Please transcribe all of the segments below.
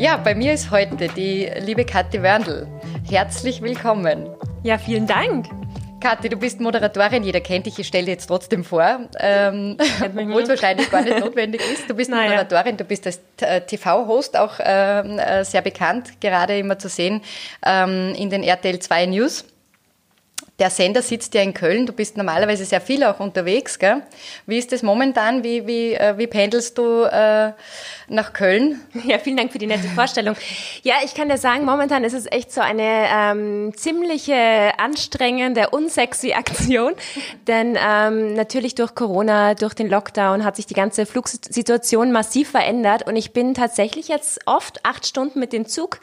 Ja, bei mir ist heute die liebe Kathi Wörndl. Herzlich willkommen. Ja, vielen Dank. Kathi, du bist Moderatorin, jeder kennt dich, ich stelle dir jetzt trotzdem vor, ähm, obwohl es wahrscheinlich gar nicht notwendig ist. Du bist naja. Moderatorin, du bist als äh, TV-Host auch ähm, äh, sehr bekannt, gerade immer zu sehen ähm, in den RTL 2 News. Der Sender sitzt ja in Köln. Du bist normalerweise sehr viel auch unterwegs. Gell? Wie ist das momentan? Wie, wie, äh, wie pendelst du äh, nach Köln? Ja, vielen Dank für die nette Vorstellung. Ja, ich kann dir sagen, momentan ist es echt so eine ähm, ziemliche anstrengende, unsexy Aktion. Denn ähm, natürlich durch Corona, durch den Lockdown hat sich die ganze Flugsituation massiv verändert. Und ich bin tatsächlich jetzt oft acht Stunden mit dem Zug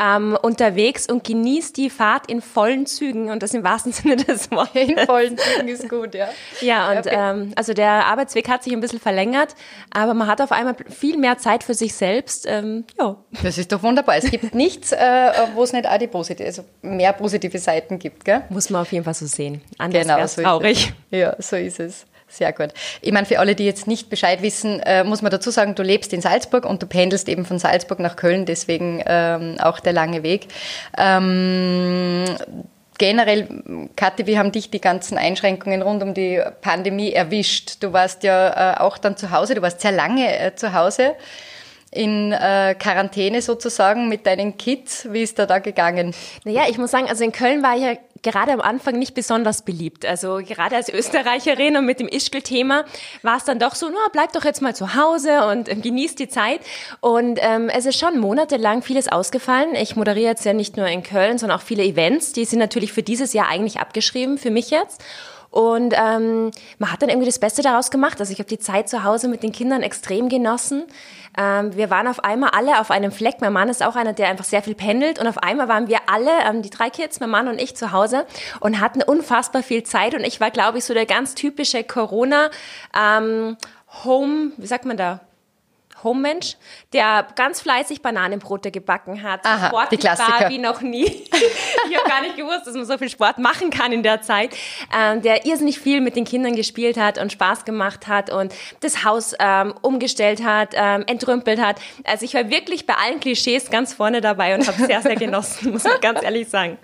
ähm, unterwegs und genieße die Fahrt in vollen Zügen. Und das im wahrsten Sinne des Wortes. In vollen Zügen ist gut, ja. Ja, und ähm, also der Arbeitsweg hat sich ein bisschen verlängert, aber man hat auf einmal viel mehr Zeit für sich selbst. Ähm, ja. Das ist doch wunderbar. Es gibt nichts, äh, wo es nicht auch die positive, also mehr positive Seiten gibt, gell? Muss man auf jeden Fall so sehen. Anders genau, so traurig. Ja, so ist es. Sehr gut. Ich meine, für alle, die jetzt nicht Bescheid wissen, äh, muss man dazu sagen, du lebst in Salzburg und du pendelst eben von Salzburg nach Köln, deswegen ähm, auch der lange Weg. Ähm, generell, Kathi, wie haben dich die ganzen Einschränkungen rund um die Pandemie erwischt? Du warst ja äh, auch dann zu Hause, du warst sehr lange äh, zu Hause in äh, Quarantäne sozusagen mit deinen Kids. Wie ist da da gegangen? Naja, ich muss sagen, also in Köln war ich ja gerade am Anfang nicht besonders beliebt. Also gerade als Österreicherin und mit dem Ischgl-Thema war es dann doch so, na, bleib doch jetzt mal zu Hause und ähm, genießt die Zeit. Und ähm, es ist schon monatelang vieles ausgefallen. Ich moderiere jetzt ja nicht nur in Köln, sondern auch viele Events. Die sind natürlich für dieses Jahr eigentlich abgeschrieben, für mich jetzt. Und ähm, man hat dann irgendwie das Beste daraus gemacht. Also ich habe die Zeit zu Hause mit den Kindern extrem genossen. Ähm, wir waren auf einmal alle auf einem Fleck. Mein Mann ist auch einer, der einfach sehr viel pendelt. Und auf einmal waren wir alle, ähm, die drei Kids, mein Mann und ich zu Hause und hatten unfassbar viel Zeit. Und ich war, glaube ich, so der ganz typische Corona ähm, Home, wie sagt man da? Home-Mensch, der ganz fleißig Bananenbrote gebacken hat. Aha, Sport die Klassiker. war wie noch nie. ich habe gar nicht gewusst, dass man so viel Sport machen kann in der Zeit. Ähm, der irrsinnig viel mit den Kindern gespielt hat und Spaß gemacht hat und das Haus ähm, umgestellt hat, ähm, entrümpelt hat. Also ich war wirklich bei allen Klischees ganz vorne dabei und habe sehr, sehr genossen, muss man ganz ehrlich sagen.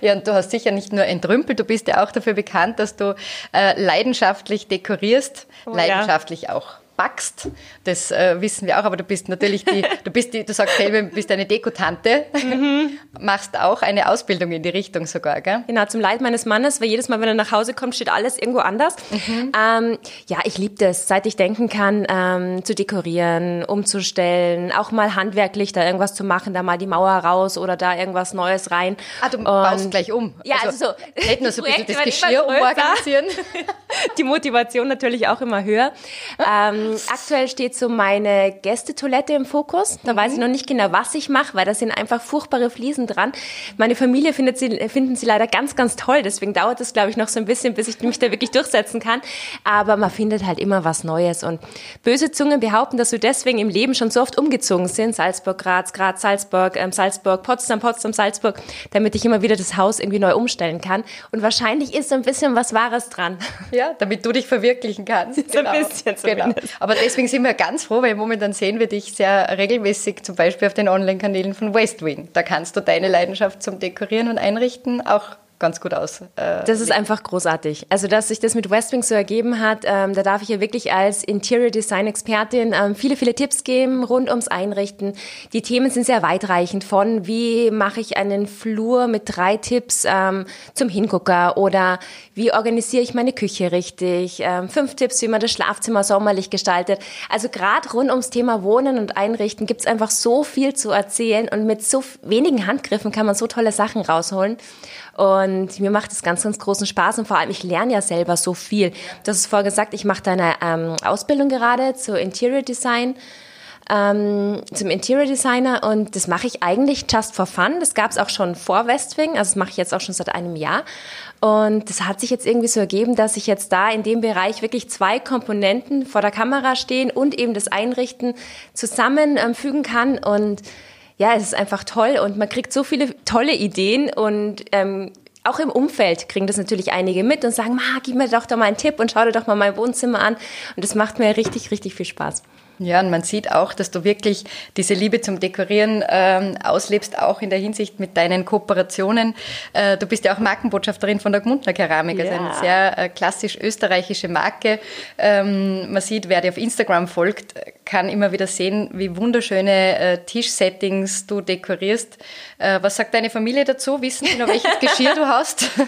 Ja, und du hast sicher nicht nur entrümpelt, du bist ja auch dafür bekannt, dass du äh, leidenschaftlich dekorierst, oh, leidenschaftlich ja. auch backst. Das äh, wissen wir auch, aber du bist natürlich die, du bist die, du sagst selber, du bist eine Dekotante, mhm. machst auch eine Ausbildung in die Richtung sogar, gell? Genau, zum Leid meines Mannes, weil jedes Mal, wenn er nach Hause kommt, steht alles irgendwo anders. Mhm. Ähm, ja, ich liebe das, seit ich denken kann, ähm, zu dekorieren, umzustellen, auch mal handwerklich da irgendwas zu machen, da mal die Mauer raus oder da irgendwas Neues rein. Ah, du Und, baust gleich um. Ja, also, also so, nicht nur so ein bisschen das Geschirr umorganisieren. die Motivation natürlich auch immer höher. Ähm, ähm, aktuell steht so meine Gästetoilette im Fokus. Da mhm. weiß ich noch nicht genau, was ich mache, weil da sind einfach furchtbare Fliesen dran. Meine Familie findet sie, finden sie leider ganz, ganz toll. Deswegen dauert es, glaube ich, noch so ein bisschen, bis ich mich da wirklich durchsetzen kann. Aber man findet halt immer was Neues. Und böse Zungen behaupten, dass wir deswegen im Leben schon so oft umgezogen sind. Salzburg, Graz, Graz, Salzburg, ähm, Salzburg, Potsdam, Potsdam, Salzburg, damit ich immer wieder das Haus irgendwie neu umstellen kann. Und wahrscheinlich ist so ein bisschen was Wahres dran. Ja, damit du dich verwirklichen kannst. So genau. ein bisschen zumindest. Genau. Aber deswegen sind wir ganz froh, weil momentan sehen wir dich sehr regelmäßig, zum Beispiel auf den Online-Kanälen von Westwing. Da kannst du deine Leidenschaft zum Dekorieren und Einrichten auch ganz gut aus. Äh, das ist einfach großartig. Also, dass sich das mit Westwing so ergeben hat, ähm, da darf ich ja wirklich als Interior Design Expertin ähm, viele, viele Tipps geben rund ums Einrichten. Die Themen sind sehr weitreichend von, wie mache ich einen Flur mit drei Tipps ähm, zum Hingucker oder wie organisiere ich meine Küche richtig, ähm, fünf Tipps, wie man das Schlafzimmer sommerlich gestaltet. Also gerade rund ums Thema Wohnen und Einrichten gibt es einfach so viel zu erzählen und mit so wenigen Handgriffen kann man so tolle Sachen rausholen. Und mir macht es ganz, ganz großen Spaß und vor allem, ich lerne ja selber so viel. Du hast es vorher gesagt, ich mache da eine ähm, Ausbildung gerade zu Interior Design. Ähm, zum Interior Designer und das mache ich eigentlich just for fun. Das gab es auch schon vor Westwing, also das mache ich jetzt auch schon seit einem Jahr. Und das hat sich jetzt irgendwie so ergeben, dass ich jetzt da in dem Bereich wirklich zwei Komponenten vor der Kamera stehen und eben das Einrichten zusammenfügen ähm, kann und ja, es ist einfach toll und man kriegt so viele tolle Ideen und ähm, auch im Umfeld kriegen das natürlich einige mit und sagen, Ma, gib mir doch da mal einen Tipp und schau dir doch mal mein Wohnzimmer an. Und das macht mir richtig, richtig viel Spaß. Ja, und man sieht auch, dass du wirklich diese Liebe zum Dekorieren ähm, auslebst, auch in der Hinsicht mit deinen Kooperationen. Äh, du bist ja auch Markenbotschafterin von der Gmundner Keramik, ja. also eine sehr äh, klassisch österreichische Marke. Ähm, man sieht, wer dir auf Instagram folgt, kann immer wieder sehen, wie wunderschöne äh, Tischsettings du dekorierst. Äh, was sagt deine Familie dazu? Wissen die noch, welches Geschirr du hast?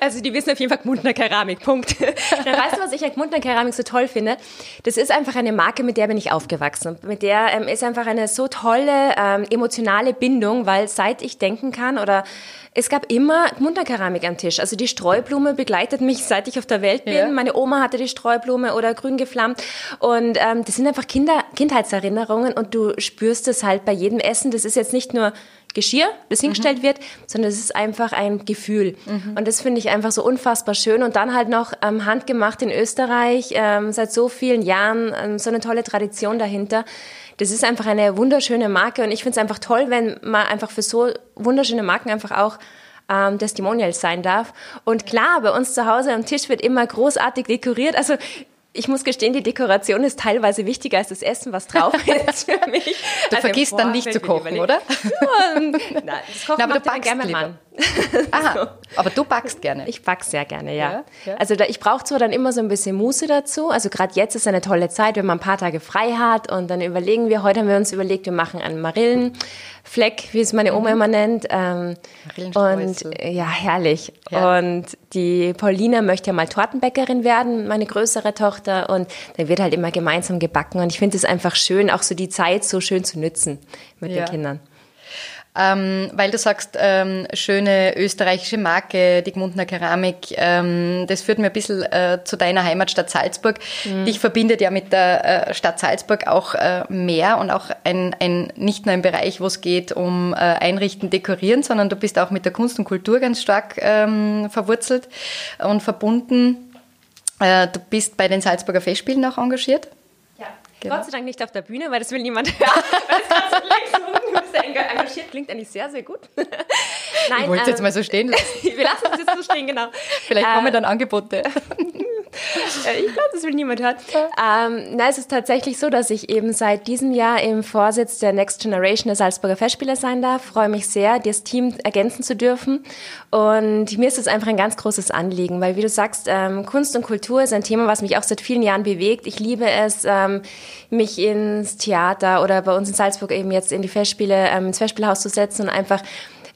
Also die wissen auf jeden Fall Gmundner Keramik, Punkt. Dann weißt du, was ich an Gmundner Keramik so toll finde? Das ist einfach eine Marke, mit der bin ich aufgewachsen. Mit der ähm, ist einfach eine so tolle ähm, emotionale Bindung, weil seit ich denken kann oder es gab immer Munterkeramik am Tisch. Also die Streublume begleitet mich, seit ich auf der Welt bin. Ja. Meine Oma hatte die Streublume oder grün geflammt. Und ähm, das sind einfach Kinder, Kindheitserinnerungen und du spürst es halt bei jedem Essen. Das ist jetzt nicht nur Geschirr, das hingestellt mhm. wird, sondern es ist einfach ein Gefühl. Mhm. Und das finde ich einfach so unfassbar schön. Und dann halt noch ähm, handgemacht in Österreich, ähm, seit so vielen Jahren, ähm, so eine tolle Tradition dahinter. Das ist einfach eine wunderschöne Marke und ich finde es einfach toll, wenn man einfach für so wunderschöne Marken einfach auch ähm, Testimonials sein darf. Und klar, bei uns zu Hause am Tisch wird immer großartig dekoriert. Also ich muss gestehen, die Dekoration ist teilweise wichtiger als das Essen, was drauf ist für mich. Du also vergisst dann nicht zu kochen, oder? Nein, das Kochen Na, aber du backst gerne Mann. Aha, aber du backst gerne. Ich back sehr gerne, ja. ja, ja. Also da, ich brauche zwar dann immer so ein bisschen Muße dazu. Also gerade jetzt ist eine tolle Zeit, wenn man ein paar Tage frei hat und dann überlegen wir, heute haben wir uns überlegt, wir machen einen Marillenfleck, wie es meine Oma mhm. immer nennt. Ähm, und ja, herrlich. Ja. Und die Paulina möchte ja mal Tortenbäckerin werden, meine größere Tochter. Und dann wird halt immer gemeinsam gebacken. Und ich finde es einfach schön, auch so die Zeit so schön zu nützen mit den Kindern. Ähm, weil du sagst, ähm, schöne österreichische Marke, die Gmundner Keramik, ähm, das führt mir ein bisschen äh, zu deiner Heimatstadt Salzburg. Mhm. Dich verbindet ja mit der äh, Stadt Salzburg auch äh, mehr und auch ein, ein, nicht nur ein Bereich, wo es geht um äh, Einrichten, Dekorieren, sondern du bist auch mit der Kunst und Kultur ganz stark ähm, verwurzelt und verbunden. Äh, du bist bei den Salzburger Festspielen auch engagiert. Genau. Gott sei Dank nicht auf der Bühne, weil das will niemand hören. weil es gerade so klingt, du bist ja engagiert, klingt eigentlich sehr, sehr gut. Nein, ich wollte es ähm, jetzt mal so stehen lassen. wir lassen es jetzt so stehen, genau. Vielleicht kommen ähm, dann Angebote. Äh, ich glaube, das will niemand hören. Ähm, na, es ist tatsächlich so, dass ich eben seit diesem Jahr im Vorsitz der Next Generation der Salzburger Festspiele sein darf. Freue mich sehr, das Team ergänzen zu dürfen. Und mir ist es einfach ein ganz großes Anliegen, weil wie du sagst, ähm, Kunst und Kultur ist ein Thema, was mich auch seit vielen Jahren bewegt. Ich liebe es, ähm, mich ins Theater oder bei uns in Salzburg eben jetzt in die Festspiele, ähm, ins Festspielhaus zu setzen und einfach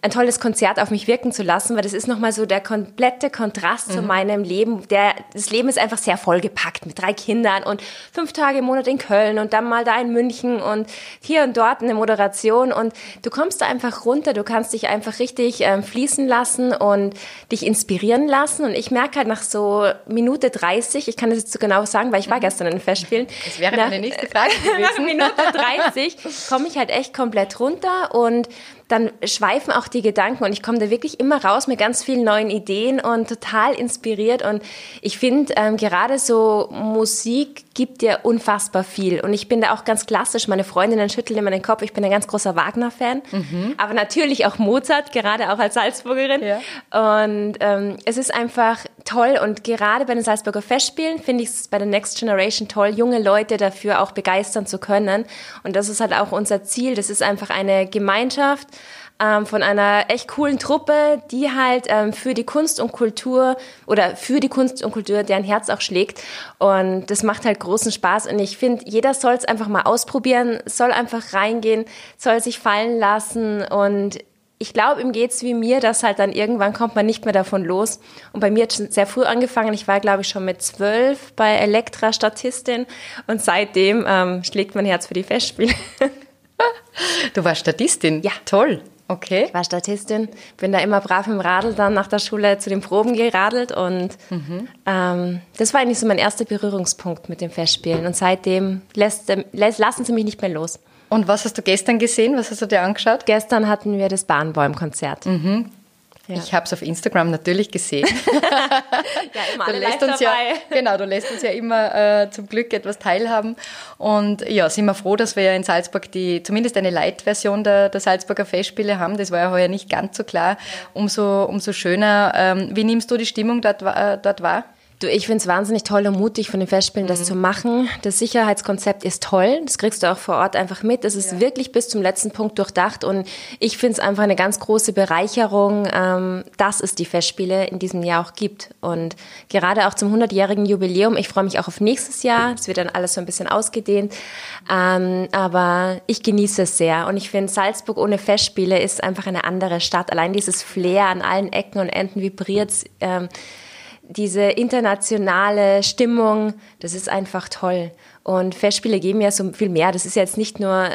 ein tolles Konzert auf mich wirken zu lassen, weil das ist nochmal so der komplette Kontrast mhm. zu meinem Leben. Der, das Leben ist einfach sehr vollgepackt mit drei Kindern und fünf Tage im Monat in Köln und dann mal da in München und hier und dort eine Moderation und du kommst da einfach runter, du kannst dich einfach richtig ähm, fließen lassen und dich inspirieren lassen und ich merke halt nach so Minute 30, ich kann das jetzt so genau sagen, weil ich war mhm. gestern in den Festspielen. Das wäre meine nächste Frage gewesen. nach Minute 30 komme ich halt echt komplett runter und dann schweifen auch die Gedanken und ich komme da wirklich immer raus mit ganz vielen neuen Ideen und total inspiriert. Und ich finde, ähm, gerade so Musik gibt dir unfassbar viel. Und ich bin da auch ganz klassisch. Meine Freundinnen schütteln immer den Kopf. Ich bin ein ganz großer Wagner-Fan. Mhm. Aber natürlich auch Mozart, gerade auch als Salzburgerin. Ja. Und ähm, es ist einfach toll. Und gerade bei den Salzburger Festspielen finde ich es bei der Next Generation toll, junge Leute dafür auch begeistern zu können. Und das ist halt auch unser Ziel. Das ist einfach eine Gemeinschaft ähm, von einer echt coolen Truppe, die halt ähm, für die Kunst und Kultur oder für die Kunst und Kultur deren Herz auch schlägt. Und das macht halt großen Spaß. Und ich finde, jeder soll es einfach mal ausprobieren, soll einfach reingehen, soll sich fallen lassen und ich glaube, ihm geht's wie mir, dass halt dann irgendwann kommt man nicht mehr davon los. Und bei mir hat es sehr früh angefangen. Ich war, glaube ich, schon mit zwölf bei Elektra Statistin und seitdem ähm, schlägt mein Herz für die Festspiele. du warst Statistin? Ja. Toll. Okay. Ich war Statistin, bin da immer brav im Radl dann nach der Schule zu den Proben geradelt und mhm. ähm, das war eigentlich so mein erster Berührungspunkt mit dem Festspielen. Und seitdem lässt, lässt, lassen sie mich nicht mehr los. Und was hast du gestern gesehen? Was hast du dir angeschaut? Gestern hatten wir das Bahnbäum-Konzert. Mhm. Ja. Ich habe es auf Instagram natürlich gesehen. ja, immer du lässt uns dabei. ja, genau, du lässt uns ja immer äh, zum Glück etwas teilhaben. Und ja, sind wir froh, dass wir ja in Salzburg die zumindest eine Light-Version der, der Salzburger Festspiele haben. Das war ja heuer nicht ganz so klar. Umso, umso schöner. Ähm, wie nimmst du die Stimmung dort, äh, dort wahr? Du, ich finde es wahnsinnig toll und mutig von den Festspielen, das mhm. zu machen. Das Sicherheitskonzept ist toll. Das kriegst du auch vor Ort einfach mit. Es ist ja. wirklich bis zum letzten Punkt durchdacht und ich finde es einfach eine ganz große Bereicherung, ähm, dass es die Festspiele in diesem Jahr auch gibt. Und gerade auch zum 100-jährigen Jubiläum, ich freue mich auch auf nächstes Jahr. Es wird dann alles so ein bisschen ausgedehnt. Ähm, aber ich genieße es sehr. Und ich finde, Salzburg ohne Festspiele ist einfach eine andere Stadt. Allein dieses Flair an allen Ecken und Enden vibriert. Ähm, diese internationale Stimmung, das ist einfach toll. Und Festspiele geben ja so viel mehr. Das ist jetzt nicht nur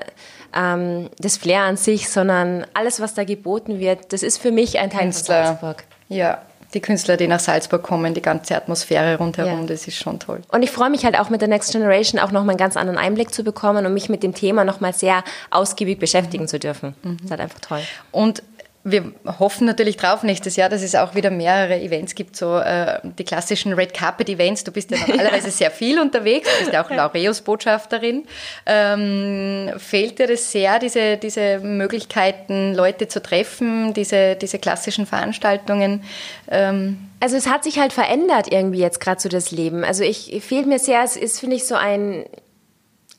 ähm, das Flair an sich, sondern alles, was da geboten wird, das ist für mich ein Teil Künstler. von Salzburg. Ja, die Künstler, die nach Salzburg kommen, die ganze Atmosphäre rundherum, ja. das ist schon toll. Und ich freue mich halt auch mit der Next Generation auch nochmal einen ganz anderen Einblick zu bekommen und mich mit dem Thema nochmal sehr ausgiebig beschäftigen mhm. zu dürfen. Mhm. Das ist halt einfach toll. Und wir hoffen natürlich drauf nächstes Jahr, dass es auch wieder mehrere Events gibt, so äh, die klassischen Red Carpet Events. Du bist ja normalerweise sehr viel unterwegs, du bist ja auch Laureus-Botschafterin. Ähm, fehlt dir das sehr, diese, diese Möglichkeiten, Leute zu treffen, diese, diese klassischen Veranstaltungen? Ähm also es hat sich halt verändert irgendwie jetzt gerade so das Leben. Also ich fehlt mir sehr, es ist, finde ich, so ein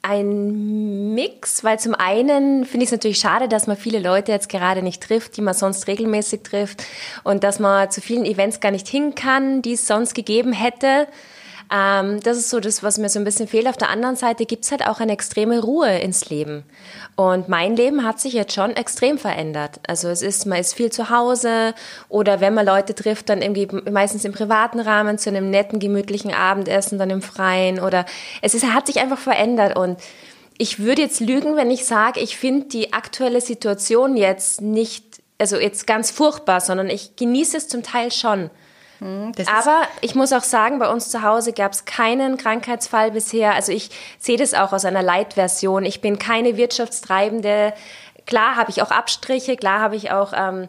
ein Mix, weil zum einen finde ich es natürlich schade, dass man viele Leute jetzt gerade nicht trifft, die man sonst regelmäßig trifft und dass man zu vielen Events gar nicht hin kann, die es sonst gegeben hätte. Ähm, das ist so das, was mir so ein bisschen fehlt. Auf der anderen Seite gibt es halt auch eine extreme Ruhe ins Leben. Und mein Leben hat sich jetzt schon extrem verändert. Also es ist, man ist viel zu Hause oder wenn man Leute trifft, dann irgendwie meistens im privaten Rahmen zu einem netten, gemütlichen Abendessen, dann im Freien oder es ist, hat sich einfach verändert und ich würde jetzt lügen, wenn ich sage, ich finde die aktuelle Situation jetzt nicht, also jetzt ganz furchtbar, sondern ich genieße es zum Teil schon. Hm, Aber ich muss auch sagen, bei uns zu Hause gab es keinen Krankheitsfall bisher. Also ich sehe das auch aus einer Light-Version. Ich bin keine Wirtschaftstreibende. Klar habe ich auch Abstriche, klar habe ich auch ähm,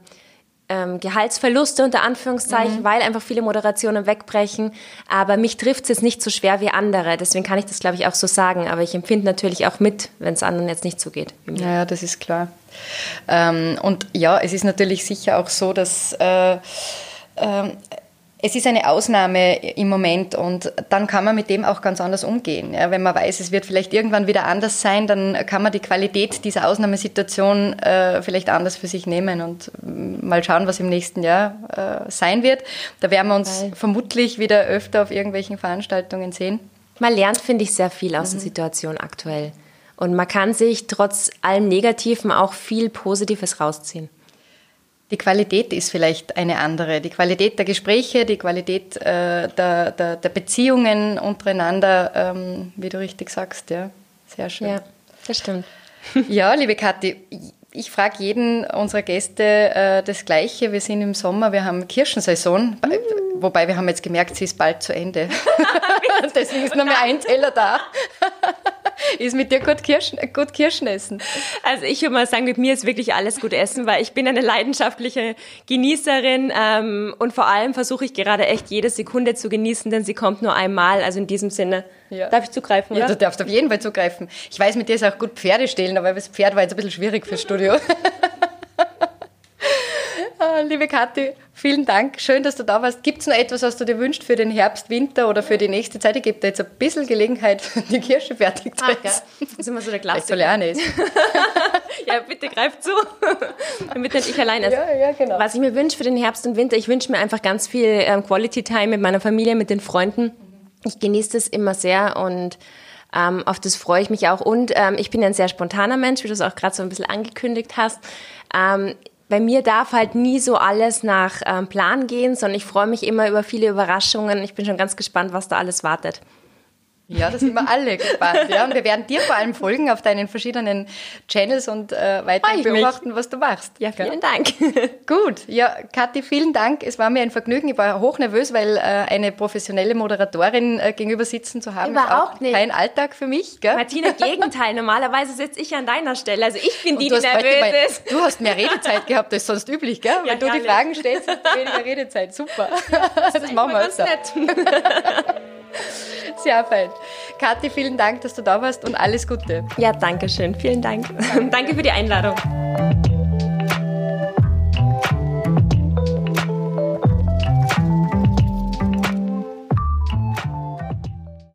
ähm, Gehaltsverluste unter Anführungszeichen, mhm. weil einfach viele Moderationen wegbrechen. Aber mich trifft es jetzt nicht so schwer wie andere. Deswegen kann ich das, glaube ich, auch so sagen. Aber ich empfinde natürlich auch mit, wenn es anderen jetzt nicht so geht. Ja, das ist klar. Ähm, und ja, es ist natürlich sicher auch so, dass äh, ähm, es ist eine Ausnahme im Moment und dann kann man mit dem auch ganz anders umgehen. Ja, wenn man weiß, es wird vielleicht irgendwann wieder anders sein, dann kann man die Qualität dieser Ausnahmesituation äh, vielleicht anders für sich nehmen und mal schauen, was im nächsten Jahr äh, sein wird. Da werden wir uns Weil. vermutlich wieder öfter auf irgendwelchen Veranstaltungen sehen. Man lernt, finde ich, sehr viel aus mhm. der Situation aktuell. Und man kann sich trotz allem Negativen auch viel Positives rausziehen. Die Qualität ist vielleicht eine andere. Die Qualität der Gespräche, die Qualität äh, der, der, der, Beziehungen untereinander, ähm, wie du richtig sagst, ja. Sehr schön. Ja, das stimmt. Ja, liebe Kathi, ich frage jeden unserer Gäste äh, das Gleiche. Wir sind im Sommer, wir haben Kirschensaison, mm. wobei wir haben jetzt gemerkt, sie ist bald zu Ende. Deswegen ist nur mehr ein Teller da. Ist mit dir gut Kirschen, gut Kirschen essen? Also ich würde mal sagen, mit mir ist wirklich alles gut essen, weil ich bin eine leidenschaftliche Genießerin ähm, und vor allem versuche ich gerade echt jede Sekunde zu genießen, denn sie kommt nur einmal. Also in diesem Sinne, ja. darf ich zugreifen? Ja, oder? du darfst auf jeden Fall zugreifen. Ich weiß, mit dir ist auch gut Pferde stehlen, aber das Pferd war jetzt ein bisschen schwierig fürs Studio. Ah, liebe Kathi, vielen Dank. Schön, dass du da warst. Gibt es noch etwas, was du dir wünschst für den Herbst, Winter oder für die nächste Zeit? Ich gebe dir jetzt ein bisschen Gelegenheit, die Kirsche fertig zu essen. Das ist immer so der Klassiker. so lernen ist. ja, bitte greif zu, damit nicht ich allein esse. Ja, ja, genau. Was ich mir wünsche für den Herbst und Winter, ich wünsche mir einfach ganz viel ähm, Quality Time mit meiner Familie, mit den Freunden. Ich genieße das immer sehr und ähm, auf das freue ich mich auch. Und ähm, ich bin ein sehr spontaner Mensch, wie du es auch gerade so ein bisschen angekündigt hast. Ähm, bei mir darf halt nie so alles nach ähm, Plan gehen, sondern ich freue mich immer über viele Überraschungen. Ich bin schon ganz gespannt, was da alles wartet. Ja, da sind wir alle gespannt. Ja. Und wir werden dir vor allem folgen auf deinen verschiedenen Channels und äh, weiter beobachten, mich. was du machst. Ja, vielen ja. Dank. Gut, ja, Kathi, vielen Dank. Es war mir ein Vergnügen. Ich war hochnervös, weil äh, eine professionelle Moderatorin äh, gegenüber sitzen zu haben, Überhaupt ist nicht. kein Alltag für mich. Gell? Martina, Gegenteil. Normalerweise sitze ich an deiner Stelle. Also ich bin die, die nervös mal, ist. Du hast mehr Redezeit gehabt als sonst üblich, gell? Ja, Wenn du die Fragen stellst, hast du weniger Redezeit. Super. Das, das machen wir öfter. Sehr fein. Kathi, vielen Dank, dass du da warst und alles Gute. Ja, danke schön. Vielen Dank. danke für die Einladung.